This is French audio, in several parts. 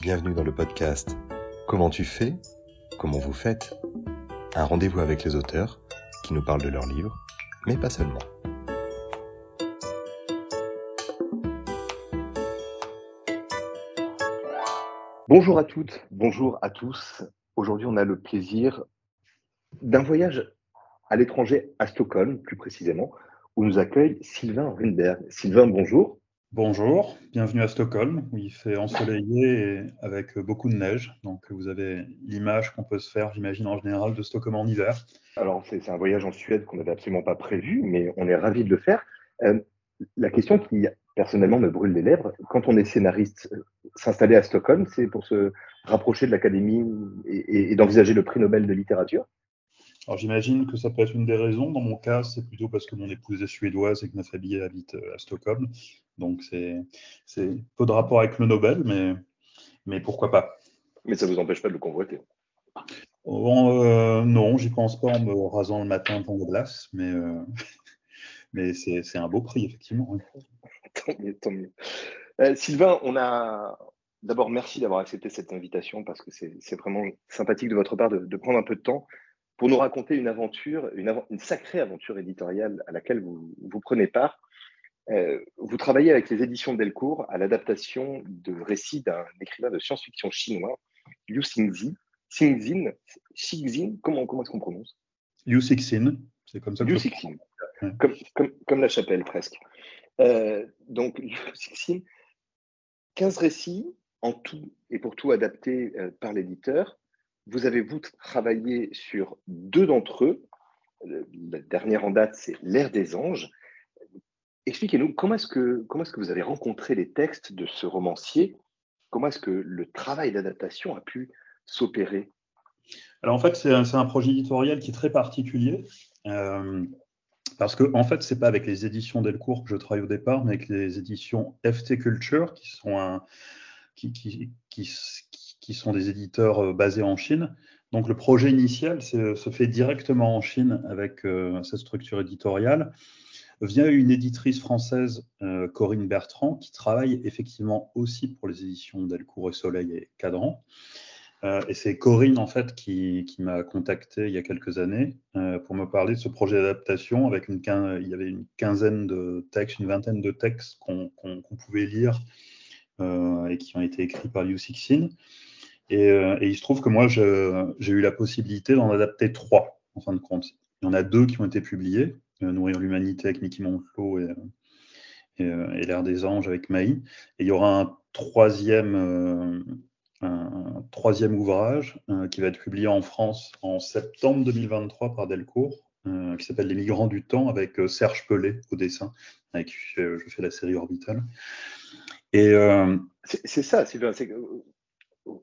Bienvenue dans le podcast Comment tu fais Comment vous faites Un rendez-vous avec les auteurs qui nous parlent de leurs livres, mais pas seulement. Bonjour à toutes, bonjour à tous. Aujourd'hui, on a le plaisir d'un voyage à l'étranger, à Stockholm plus précisément, où nous accueille Sylvain Rinberg. Sylvain, bonjour. Bonjour, bienvenue à Stockholm, où il fait ensoleillé et avec beaucoup de neige. Donc vous avez l'image qu'on peut se faire, j'imagine, en général de Stockholm en hiver. Alors c'est un voyage en Suède qu'on n'avait absolument pas prévu, mais on est ravi de le faire. Euh, la question qui personnellement me brûle les lèvres, quand on est scénariste, euh, s'installer à Stockholm, c'est pour se rapprocher de l'académie et d'envisager le prix Nobel de littérature alors j'imagine que ça peut être une des raisons. Dans mon cas, c'est plutôt parce que mon épouse est suédoise et que ma famille habite euh, à Stockholm. Donc c'est peu de rapport avec le Nobel, mais, mais pourquoi pas. Mais ça ne vous empêche pas de le convoiter euh, Non, j'y pense pas en me rasant le matin dans la glace, mais, euh, mais c'est un beau prix, effectivement. tant mieux, tant mieux. Sylvain, on a, D'abord, merci d'avoir accepté cette invitation parce que c'est vraiment sympathique de votre part de, prendre un peu de temps pour nous raconter une aventure, une, sacrée aventure éditoriale à laquelle vous, vous prenez part. Euh, vous travaillez avec les éditions Delcourt à l'adaptation de récits d'un écrivain de science-fiction chinois, Liu Xingzi. Xingzin, Xingzin comment, comment est-ce qu'on prononce? Liu Xixin, c'est comme ça. Liu Xixin, comme, comme, comme, la chapelle presque. Euh, donc, Liu Xixin, 15 récits en tout et pour tout adaptés euh, par l'éditeur vous avez, vous, travaillé sur deux d'entre eux. La dernière en date, c'est L'ère des anges. Expliquez-nous comment est-ce que, comment est que vous avez rencontré les textes de ce romancier? Comment est-ce que le travail d'adaptation a pu s'opérer? Alors en fait, c'est un, projet éditorial qui est très particulier. Euh, parce que en fait, c'est pas avec les éditions Delcourt que je travaille au départ, mais avec les éditions FT Culture, qui sont un, qui, qui, qui sont des éditeurs euh, basés en Chine. Donc le projet initial se fait directement en Chine avec euh, cette structure éditoriale via une éditrice française, euh, Corinne Bertrand, qui travaille effectivement aussi pour les éditions Delcourt et Soleil et Cadran. et c'est Corinne, en fait, qui, m'a contacté il y a quelques années pour me parler de ce projet d'adaptation. Avec une il y avait une quinzaine de textes, une vingtaine de textes qu'on pouvait lire et qui ont été écrits par Liu Cixin. Euh, et, il se trouve que moi, j'ai eu la possibilité d'en adapter trois, en fin de compte. Il y en a deux qui ont été publiés, euh, Nourrir l'humanité avec Mickey Montelot et, euh, et, L'ère des anges avec Maï. Et il y aura un troisième, un troisième ouvrage qui va être publié en France en septembre 2023 par Delcourt, qui s'appelle Les migrants du temps, avec Serge Pelé au dessin, avec qui je, fais la série Orbital. Et c'est ça, Sylvain,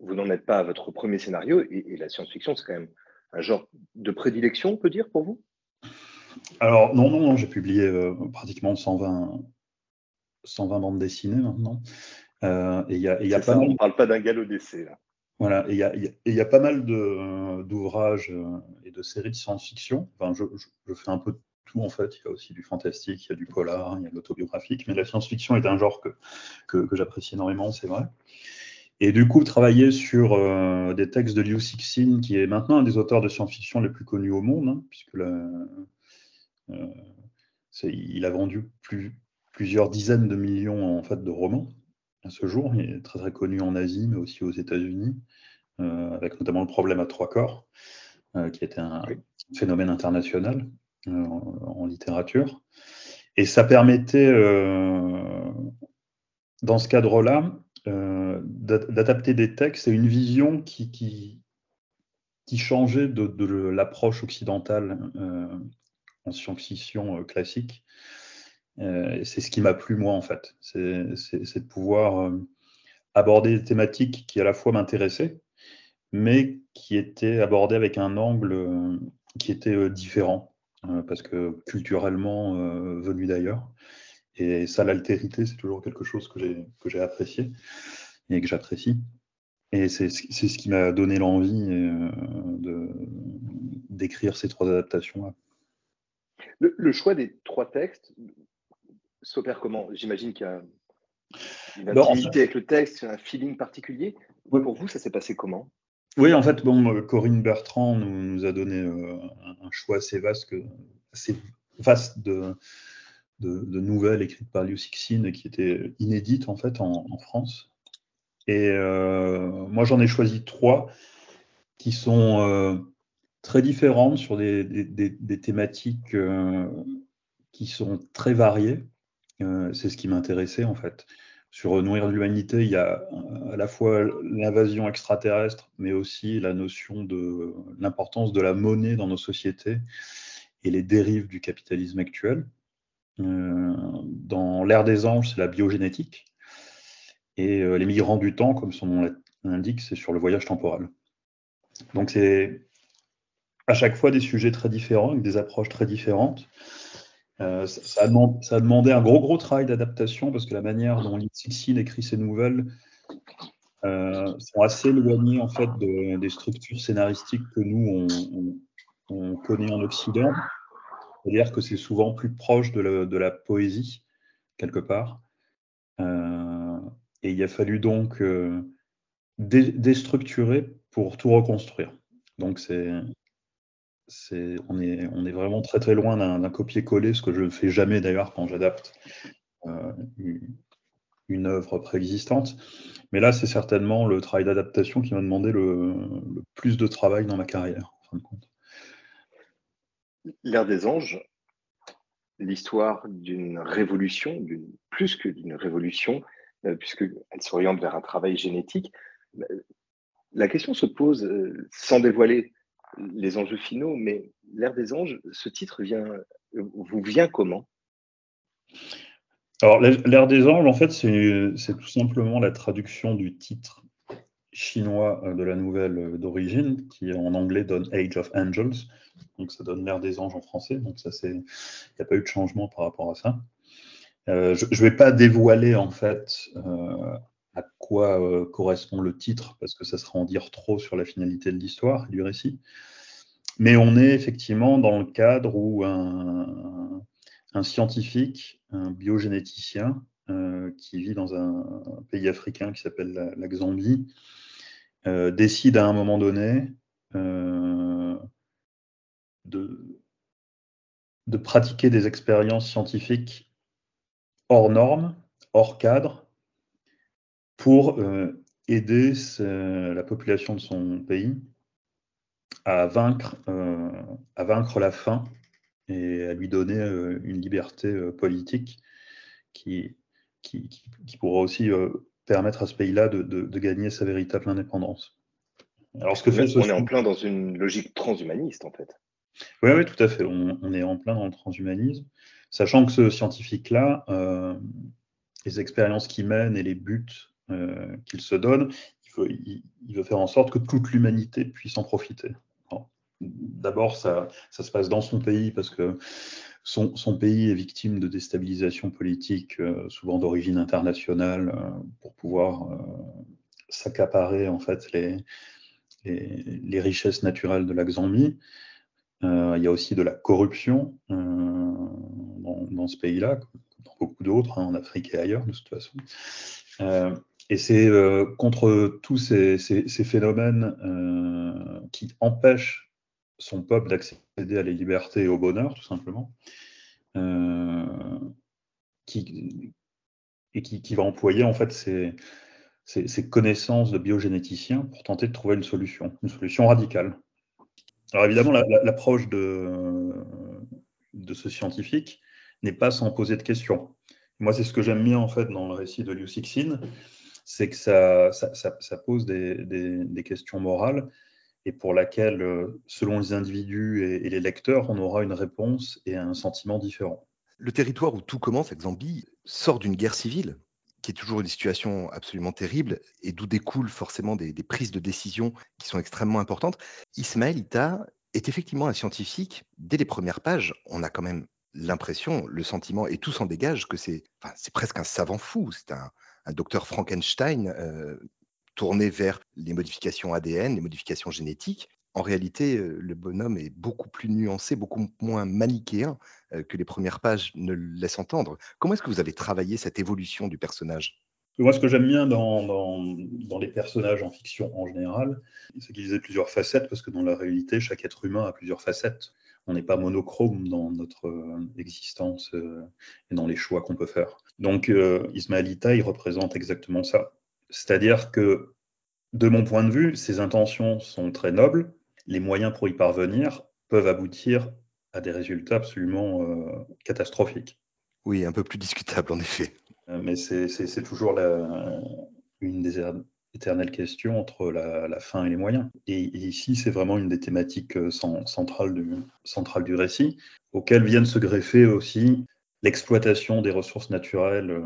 vous n'en êtes pas à votre premier scénario et, la science-fiction, c'est quand même un genre de prédilection, on peut dire, pour vous? Alors, non, non, non j'ai publié euh, pratiquement 120, 120 bandes dessinées maintenant. Euh, et y a, y a pas on ne parle pas d'un galop d'essai, là. Voilà, et il y, a pas mal d'ouvrages euh, et de séries de science-fiction. Enfin, je, fais un peu de tout en fait. Il y a aussi du fantastique, il y a du polar, il y a de l'autobiographique, mais la science-fiction est un genre que, que, que j'apprécie énormément, c'est vrai. Et du coup, travailler sur euh, des textes de Liu Cixin, qui est maintenant un des auteurs de science-fiction les plus connus au monde, hein, puisque euh, il a vendu plusieurs dizaines de millions en fait, de romans à ce jour. Il est très très connu en Asie, mais aussi aux États-Unis, euh, avec notamment le problème à trois corps, qui était un phénomène international en, littérature. Et ça permettait, dans ce cadre-là, d'adapter des textes et une vision qui, qui, qui changeait de, de l'approche occidentale euh, en science-fiction euh, classique. c'est ce qui m'a plu, moi, en fait. C'est de pouvoir aborder des thématiques qui, à la fois, m'intéressaient, mais qui étaient abordées avec un angle qui était différent, parce que culturellement venu d'ailleurs. Et ça, l'altérité, c'est toujours quelque chose que j'ai apprécié et que j'apprécie. Et c'est ce qui m'a donné l'envie euh, d'écrire ces trois adaptations-là. Le, choix des trois textes s'opère comment? J'imagine qu'il y a Une intimité avec le texte, un feeling particulier. Pour vous, ça s'est passé comment? Oui, en fait, bon, Corinne Bertrand nous, a donné un choix assez vaste, assez vaste de, de, nouvelles écrites par Liu Cixin qui étaient inédites en fait en, France. Et euh, moi j'en ai choisi trois qui sont euh, très différentes sur des, thématiques euh, qui sont très variées. C'est ce qui m'intéressait en fait. Sur Nourrir l'humanité, il y a à la fois l'invasion extraterrestre, mais aussi la notion de l'importance de la monnaie dans nos sociétés et les dérives du capitalisme actuel. Euh, dans l'ère des anges, c'est la biogénétique. Et euh, les migrants du temps, comme son nom l'indique, c'est sur le voyage temporel. Donc c'est à chaque fois des sujets très différents, avec des approches très différentes. Euh, ça, a demandé, un gros gros travail d'adaptation parce que la manière dont Litsixin écrit ses nouvelles sont assez éloignées en fait des structures scénaristiques que nous on connaît en Occident. C'est-à-dire que c'est souvent plus proche de la, poésie, quelque part. Euh, et il a fallu donc euh, déstructurer pour tout reconstruire. Donc c'est, on, est, on est vraiment très très loin d'un, copier-coller, ce que je ne fais jamais d'ailleurs quand j'adapte euh, une, œuvre préexistante. Mais là, c'est certainement le travail d'adaptation qui m'a demandé le, le, plus de travail dans ma carrière, en fin de compte. L'ère des anges, l'histoire d'une révolution, plus que d'une révolution, euh, puisqu'elle s'oriente vers un travail génétique. Euh, la question se pose, euh, sans dévoiler les enjeux finaux, mais l'ère des anges, ce titre vient, vous vient comment? Alors, l'ère des anges, en fait, c'est tout simplement la traduction du titre chinois de la nouvelle d'origine, qui en anglais donne Age of Angels, donc ça donne l'ère des anges en français, donc ça c'est, il n'y a pas eu de changement par rapport à ça. Euh, je ne vais pas dévoiler en fait euh, à quoi euh, correspond le titre, parce que ça serait en dire trop sur la finalité de l'histoire du récit. Mais on est effectivement dans le cadre où un, scientifique, un biogénéticien, qui vit dans un, pays africain qui s'appelle la, Zambie, décide à un moment donné de, de pratiquer des expériences scientifiques hors normes, hors cadre, pour euh, aider la population de son pays à vaincre, euh, à vaincre la faim et à lui donner euh, une liberté politique qui, qui, qui, pourra aussi permettre à ce pays-là de, de, gagner sa véritable indépendance. Alors, ce que fait on est en plein dans une logique transhumaniste, en fait. Oui, oui, tout à fait. On, est en plein dans le transhumanisme, sachant que ce scientifique-là, euh, les expériences qu'il mène et les buts euh, qu'il se donne, il veut, faire en sorte que toute l'humanité puisse en profiter. D'abord, ça, se passe dans son pays parce que son, pays est victime de déstabilisation politique, euh, souvent d'origine internationale, pour pouvoir s'accaparer en fait les, richesses naturelles de la Xambie. Euh, il y a aussi de la corruption euh, dans, ce pays-là, dans beaucoup d'autres, hein, en Afrique et ailleurs, de toute façon. Euh, et c'est contre tous ces, phénomènes qui empêchent son peuple d'accéder à la liberté et au bonheur, tout simplement, qui, et qui, va employer en fait ses, ses, connaissances de biogénéticien pour tenter de trouver une solution, une solution radicale. Alors évidemment, l'approche de, de ce scientifique n'est pas sans poser de questions. Moi, c'est ce que j'aime bien en fait dans le récit de Liu Cixin, c'est que ça, ça, pose des, des, questions morales et pour laquelle, selon les individus et, les lecteurs, on aura une réponse et un sentiment différent. Le territoire où tout commence, avec Zambie, sort d'une guerre civile qui est toujours une situation absolument terrible et d'où découlent forcément des, prises de décision qui sont extrêmement importantes. Ismaël Ita est effectivement un scientifique. Dès les premières pages, on a quand même l'impression, le sentiment, et tout s'en dégage, que c'est presque un savant fou. C'est un, docteur Frankenstein euh, tourné vers les modifications ADN, les modifications génétiques. En réalité, euh, le bonhomme est beaucoup plus nuancé, beaucoup moins manichéen euh, que les premières pages ne laissent entendre. Comment est-ce que vous avez travaillé cette évolution du personnage? Moi, ce que j'aime bien dans, les personnages en fiction en général, c'est qu'ils aient plusieurs facettes, parce que dans la réalité, chaque être humain a plusieurs facettes. On n'est pas monochrome dans notre euh, existence et dans les choix qu'on peut faire. Donc, euh, Ismailita, il représente exactement ça. C'est-à-dire que, de mon point de vue, ses intentions sont très nobles, les moyens pour y parvenir peuvent aboutir à des résultats absolument catastrophiques. Oui, un peu plus discutable en effet. Euh, mais c'est toujours la, une des er, éternelles questions entre la, fin et les moyens. Et, ici, c'est vraiment une des thématiques euh, centrales du, centrales du récit, auxquelles viennent se greffer aussi l'exploitation des ressources naturelles euh,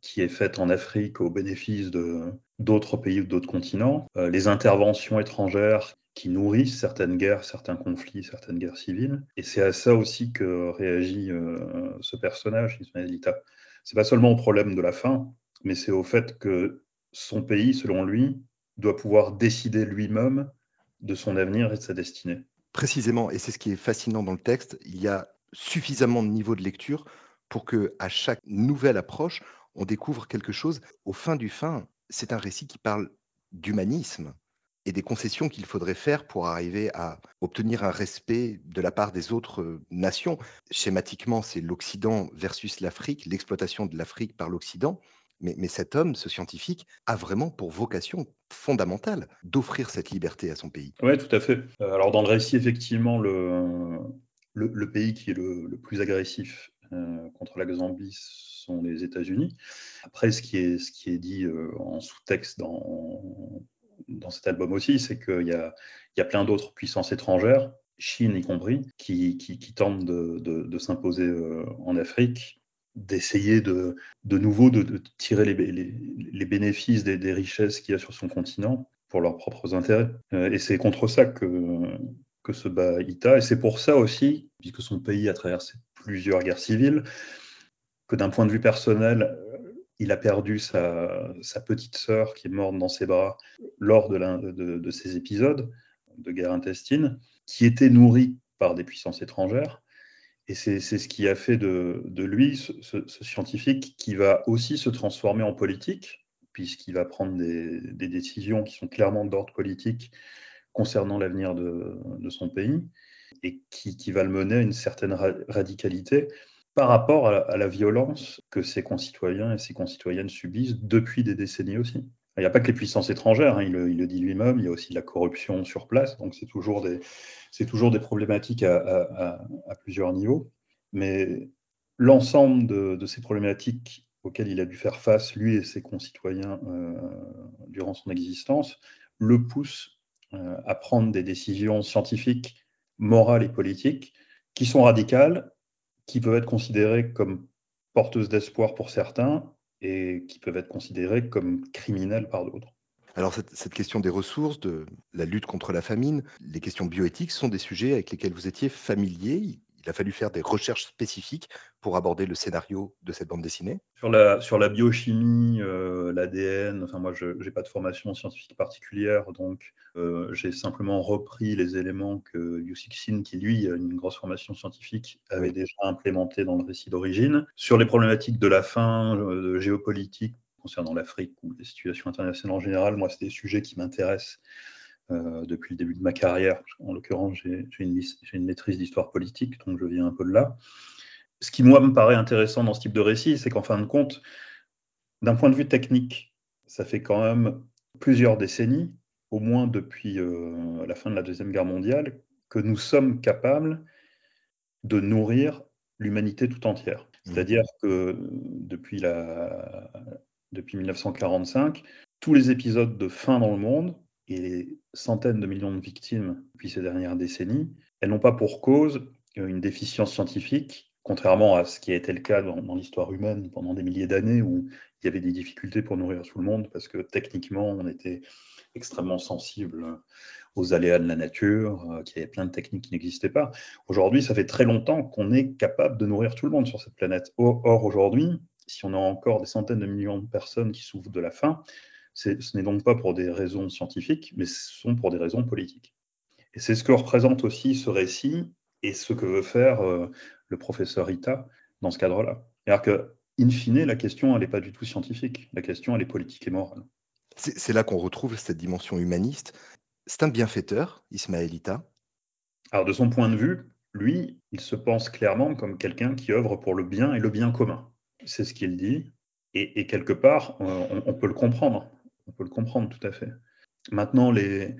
qui est faite en Afrique au bénéfice d'autres pays ou d'autres continents, les interventions étrangères qui nourrissent certaines guerres, certains conflits, certaines guerres civiles. Et c'est à ça aussi que réagit ce personnage, Ismaël Ita c'est pas seulement au problème de la faim, mais c'est au fait que son pays, selon lui, doit pouvoir décider lui-même de son avenir et de sa destinée. Précisément, et c'est ce qui est fascinant dans le texte, il y a suffisamment de niveau de lecture pour que à chaque nouvelle approche, on découvre quelque chose. Au fin du fin, c'est un récit qui parle d'humanisme et des concessions qu'il faudrait faire pour arriver à obtenir un respect de la part des autres euh, nations. Schématiquement, c'est l'Occident versus l'Afrique, l'exploitation de l'Afrique par l'Occident. Mais, cet homme, ce scientifique, a vraiment pour vocation fondamentale d'offrir cette liberté à son pays. Oui, tout à fait. Euh, alors dans le récit, effectivement, le, pays qui est le, plus agressif contre la Zambie sont les États-Unis. Après, ce qui est, dit en sous-texte dans, cet album aussi, c'est qu'il y a, plein d'autres puissances étrangères, Chine y compris, qui, tentent de, s'imposer euh, en Afrique, d'essayer de, nouveau de, tirer les, bénéfices des, richesses qu'il y a sur son continent pour leurs propres intérêts. Euh, et c'est contre ça que, que se bat Ita. Et c'est pour ça aussi, puisque son pays a traversé plusieurs guerres civiles, que d'un point de vue personnel, il a perdu sa, petite sœur qui est morte dans ses bras lors de, de, ces épisodes de guerre intestine, qui était nourrie par des puissances étrangères. Et c'est ce qui a fait de, lui ce, scientifique qui va aussi se transformer en politique, puisqu'il va prendre des, décisions qui sont clairement d'ordre politique concernant l'avenir de, son pays, et qui, va le mener à une certaine radicalité par rapport à la, violence que ses concitoyens et ses concitoyennes subissent depuis des décennies aussi. Il n'y a pas que les puissances étrangères, hein, il, le, dit lui-même, il y a aussi la corruption sur place, donc c'est toujours des, problématiques à, plusieurs niveaux. Mais l'ensemble de, ces problématiques auxquelles il a dû faire face, lui et ses concitoyens, euh, durant son existence, le poussent euh, à prendre des décisions scientifiques, morales et politiques qui sont radicales qui peuvent être considérées comme porteuses d'espoir pour certains et qui peuvent être considérées comme criminelles par d'autres. Alors cette, cette, question des ressources, de la lutte contre la famine, les questions bioéthiques sont des sujets avec lesquels vous étiez familier il a fallu faire des recherches spécifiques pour aborder le scénario de cette bande dessinée Sur la, sur la biochimie, euh, l'ADN, enfin moi je n'ai pas de formation scientifique particulière, donc euh, j'ai simplement repris les éléments que Sin, qui lui a une grosse formation scientifique, avait déjà implémenté dans le récit d'origine. Sur les problématiques de la faim, euh, de géopolitique concernant l'Afrique ou les situations internationales en général, moi c'est des sujets qui m'intéressent euh, depuis le début de ma carrière. En l'occurrence, j'ai une, une, maîtrise d'histoire politique, donc je viens un peu de là. Ce qui, moi, me paraît intéressant dans ce type de récit, c'est qu'en fin de compte, d'un point de vue technique, ça fait quand même plusieurs décennies, au moins depuis euh, la fin de la Deuxième Guerre mondiale, que nous sommes capables de nourrir l'humanité tout entière. Mmh. C'est-à-dire que depuis, la, depuis 1945, tous les épisodes de faim dans le monde et les centaines de millions de victimes depuis ces dernières décennies, elles n'ont pas pour cause une déficience scientifique, contrairement à ce qui a été le cas dans, l'histoire humaine pendant des milliers d'années où il y avait des difficultés pour nourrir tout le monde parce que techniquement on était extrêmement sensible aux aléas de la nature, euh, qu'il y avait plein de techniques qui n'existaient pas. Aujourd'hui, ça fait très longtemps qu'on est capable de nourrir tout le monde sur cette planète. Or, aujourd'hui, si on a encore des centaines de millions de personnes qui souffrent de la faim, ce n'est donc pas pour des raisons scientifiques, mais ce sont pour des raisons politiques. Et c'est ce que représente aussi ce récit et ce que veut faire euh, le professeur Ita dans ce cadre-là. C'est-à-dire in fine, la question, elle n'est pas du tout scientifique. La question, elle est politique et morale. C'est là qu'on retrouve cette dimension humaniste. C'est un bienfaiteur, Ismaëlita. Alors, de son point de vue, lui, il se pense clairement comme quelqu'un qui œuvre pour le bien et le bien commun. C'est ce qu'il dit. Et, quelque part, on, peut le comprendre. On peut le comprendre tout à fait. Maintenant, les,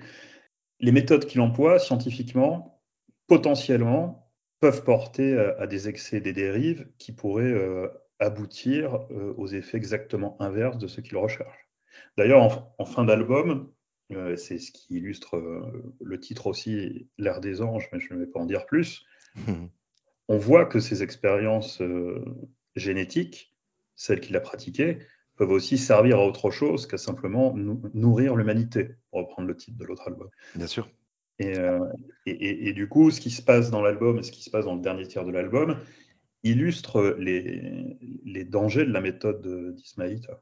les méthodes qu'il emploie scientifiquement, potentiellement, peuvent porter à, des excès, des dérives qui pourraient euh, aboutir euh, aux effets exactement inverses de ce qu'il recherche. D'ailleurs, en, fin d'album, euh, c'est ce qui illustre le titre aussi, L'ère des anges, mais je ne vais pas en dire plus. On voit que ces expériences génétiques, celles qu'il a pratiquées, peuvent aussi servir à autre chose qu'à simplement nourrir l'humanité, pour reprendre le titre de l'autre album. Bien sûr. Euh, et, et, du coup, ce qui se passe dans l'album et ce qui se passe dans le dernier tiers de l'album illustre les, les, dangers de la méthode d'Ismaïta.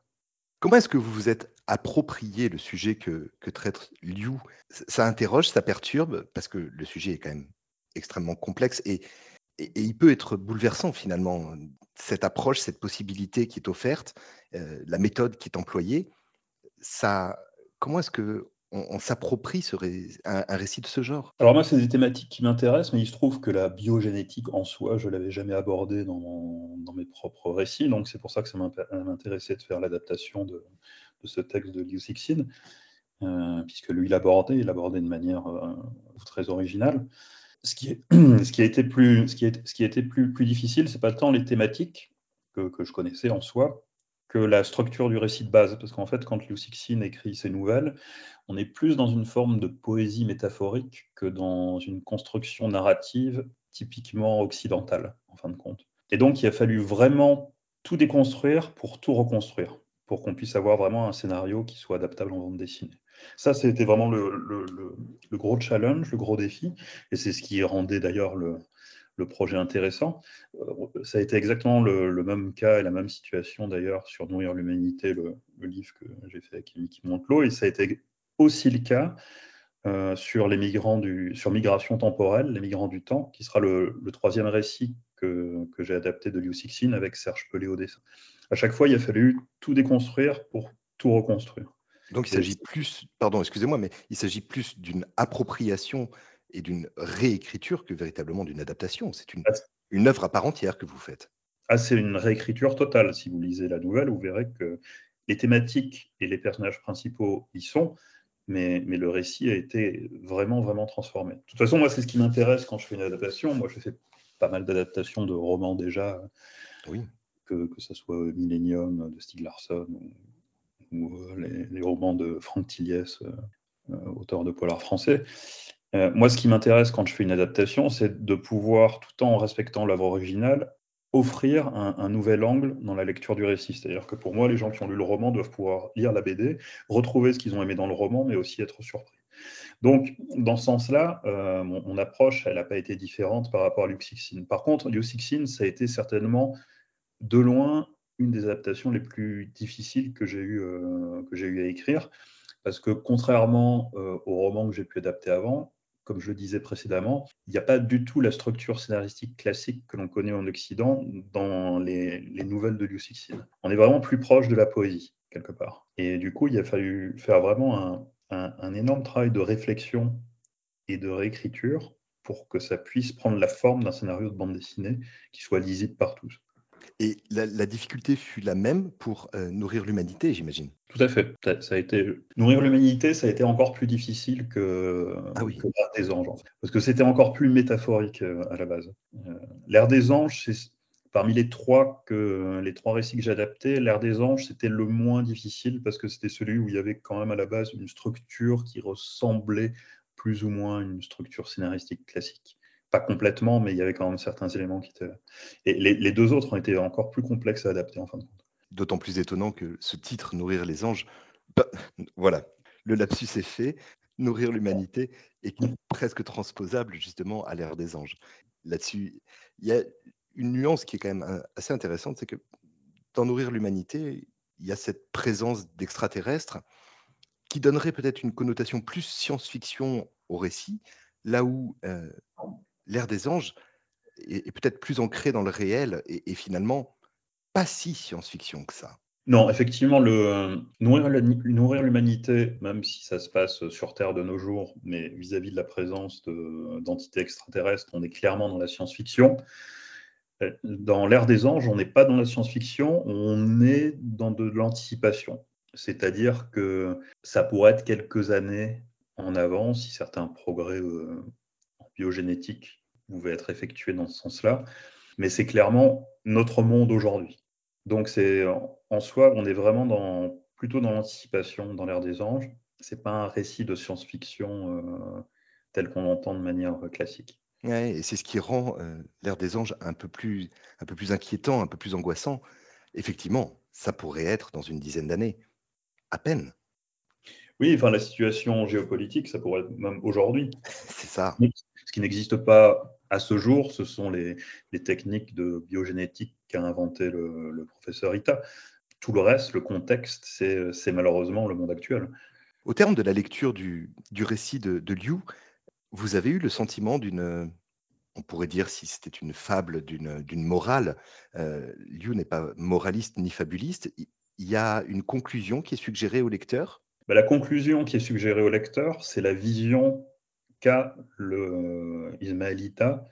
Comment est-ce que vous vous êtes approprié le sujet que, que traite Liu? Ça interroge, ça perturbe, parce que le sujet est quand même extrêmement complexe et, et, il peut être bouleversant finalement. Cette approche, cette possibilité qui est offerte, euh, la méthode qui est employée, ça, comment est-ce que on, s'approprie un, récit de ce genre? Alors moi, c'est des thématiques qui m'intéressent, mais il se trouve que la biogénétique en soi, je l'avais jamais abordée dans, mes propres récits, donc c'est pour ça que ça m'intéressait de faire l'adaptation de, ce texte de Liu Cixin, euh, puisque lui, l'abordait, il l'abordait de manière euh, très originale. Ce qui, a été plus, ce qui est, ce qui difficile, c'est pas tant les thématiques que, que, je connaissais en soi, que la structure du récit de base. Parce qu'en fait, quand Liu écrit ses nouvelles, on est plus dans une forme de poésie métaphorique que dans une construction narrative typiquement occidentale, en fin de compte. Et donc, il a fallu vraiment tout déconstruire pour tout reconstruire, pour qu'on puisse avoir vraiment un scénario qui soit adaptable en bande dessinée. Ça, c'était vraiment le, gros challenge, le gros défi, et c'est ce qui rendait d'ailleurs le, projet intéressant. Euh, ça a été exactement le, même cas et la même situation d'ailleurs sur Nourrir l'humanité, le, livre que j'ai fait avec Mickey Montelot, et ça a été aussi le cas euh, sur les migrants du, sur migration temporelle, les migrants du temps, qui sera le, troisième récit que, j'ai adapté de Liu Cixin avec Serge Pelé au dessin. À chaque fois, il a fallu tout déconstruire pour tout reconstruire. Donc il s'agit plus, pardon, excusez-moi, mais il s'agit plus d'une appropriation et d'une réécriture que véritablement d'une adaptation. C'est une, une œuvre à part entière que vous faites. Ah, c'est une réécriture totale. Si vous lisez la nouvelle, vous verrez que les thématiques et les personnages principaux y sont, mais, mais le récit a été vraiment, vraiment transformé. De toute façon, moi, c'est ce qui m'intéresse quand je fais une adaptation. Moi, je fais pas mal d'adaptations de romans déjà. Oui. Que, que ce soit Millennium de Stieg Larsson ou euh, les, romans de Franck Tilliès, euh, euh, auteur de polar français. Moi, ce qui m'intéresse quand je fais une adaptation, c'est de pouvoir, tout en respectant l'œuvre originale, offrir un, nouvel angle dans la lecture du récit. C'est-à-dire que pour moi, les gens qui ont lu le roman doivent pouvoir lire la BD, retrouver ce qu'ils ont aimé dans le roman, mais aussi être surpris. Donc, dans ce sens-là, mon, approche, elle n'a pas été différente par rapport à Liu Cixin. Par contre, Liu Cixin, ça a été certainement de loin une des adaptations les plus difficiles que j'ai eu, euh, à écrire, parce que contrairement euh, au roman que j'ai pu adapter avant, comme je le disais précédemment, il n'y a pas du tout la structure scénaristique classique que l'on connaît en Occident dans les, nouvelles de Liu Cixin. On est vraiment plus proche de la poésie, quelque part. Et du coup, il a fallu faire vraiment un, un énorme travail de réflexion et de réécriture pour que ça puisse prendre la forme d'un scénario de bande dessinée qui soit lisible par tous. Et la, difficulté fut la même pour euh, nourrir l'humanité, j'imagine. Tout à fait. Ça, a été nourrir l'humanité, ça a été encore plus difficile que, ah l'ère des anges, parce que c'était encore plus métaphorique euh, à la base. Euh, l'ère des anges, c'est parmi les trois que les trois récits que j'ai adaptés, l'ère des anges, c'était le moins difficile parce que c'était celui où il y avait quand même à la base une structure qui ressemblait plus ou moins à une structure scénaristique classique pas complètement, mais il y avait quand même certains éléments qui étaient. Et les, deux autres ont été encore plus complexes à adapter en fin de compte. D'autant plus étonnant que ce titre, Nourrir les anges, bah, voilà, le lapsus est fait, Nourrir l'humanité est presque transposable justement à l'ère des anges. Là-dessus, il y a une nuance qui est quand même euh, assez intéressante, c'est que dans Nourrir l'humanité, il y a cette présence d'extraterrestres qui donnerait peut-être une connotation plus science-fiction au récit, là où euh, l'ère des anges est, peut-être plus ancrée dans le réel et, finalement pas si science-fiction que ça. Non, effectivement, le, nourrir l'humanité, même si ça se passe sur Terre de nos jours, mais vis-à-vis de la présence d'entités extraterrestres, on est clairement dans la science-fiction. Euh, dans l'ère des anges, on n'est pas dans la science-fiction, on est dans de l'anticipation. C'est-à-dire que ça pourrait être quelques années en avant si certains progrès euh, biogénétique pouvaient être effectués dans ce sens-là. Mais c'est clairement notre monde aujourd'hui. Donc c'est en soi, on est vraiment dans, plutôt dans l'anticipation, dans l'ère des anges. C'est pas un récit de science-fiction euh, tel qu'on l'entend de manière classique. Ouais, et c'est ce qui rend euh, l'ère des anges un peu, plus, un peu plus inquiétant, un peu plus angoissant. Effectivement, ça pourrait être dans une dizaine d'années, à peine. Oui, enfin la situation géopolitique, ça pourrait être même aujourd'hui. c'est ça. Ce qui n'existe pas à ce jour, ce sont les, techniques de biogénétique qu'a inventé le, professeur Ita. Tout le reste, le contexte, c'est malheureusement le monde actuel. Au terme de la lecture du, récit de, Liu, vous avez eu le sentiment d'une, on pourrait dire si c'était une fable, d'une morale. Euh, Liu n'est pas moraliste ni fabuliste. Il y a une conclusion qui est suggérée au lecteur? Bah, La conclusion qui est suggérée au lecteur, c'est la vision qu'a le Ismaëlita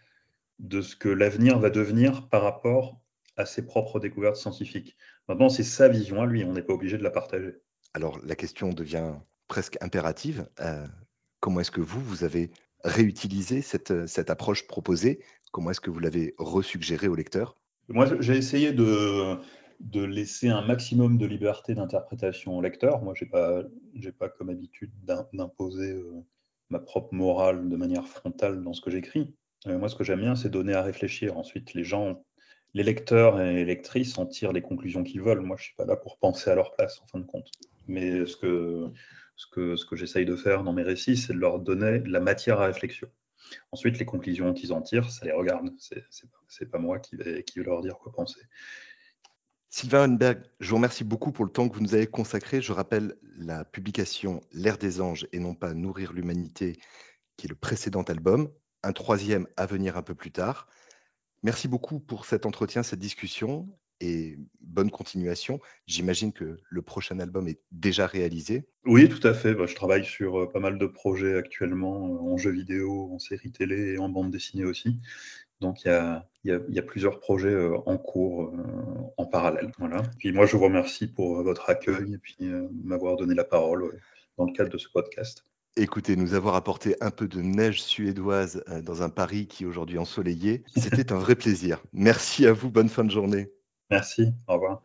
de ce que l'avenir va devenir par rapport à ses propres découvertes scientifiques. Maintenant, c'est sa vision à lui, on n'est pas obligé de la partager. Alors, la question devient presque impérative. Euh, comment est-ce que vous, vous avez réutilisé cette, cette approche proposée? Comment est-ce que vous l'avez resuggéré au lecteur? Moi, j'ai essayé de, de laisser un maximum de liberté d'interprétation au lecteur. Moi, je n'ai pas, pas comme habitude d'imposer euh, ma propre morale de manière frontale dans ce que j'écris. Euh, moi, ce que j'aime bien, c'est donner à réfléchir. Ensuite, les gens, les lecteurs et les lectrices en tirent les conclusions qu'ils veulent. Moi, je suis pas là pour penser à leur place, en fin de compte. Mais ce que, ce que, ce que j'essaye de faire dans mes récits, c'est de leur donner la matière à réflexion. Ensuite, les conclusions qu'ils en tirent, ça les regarde. C'est, n'est pas, moi qui vais, qui vais leur dire quoi penser. Sylvain Hunberg, je vous remercie beaucoup pour le temps que vous nous avez consacré. Je rappelle la publication L'ère des anges et non pas Nourrir l'humanité, qui est le précédent album. Un troisième à venir un peu plus tard. Merci beaucoup pour cet entretien, cette discussion et bonne continuation. J'imagine que le prochain album est déjà réalisé. Oui, tout à fait. Bah, je travaille sur euh, pas mal de projets actuellement euh, en jeux vidéo, en série télé et en bande dessinée aussi. Donc il y a, plusieurs projets euh, en cours euh, en parallèle. Voilà. Puis moi je vous remercie pour euh, votre accueil et puis m'avoir donné la parole dans le cadre de ce podcast. Écoutez, nous avoir apporté un peu de neige suédoise dans un Paris qui est aujourd'hui ensoleillé, c'était un vrai plaisir. Merci à vous, bonne fin de journée. Merci, au revoir.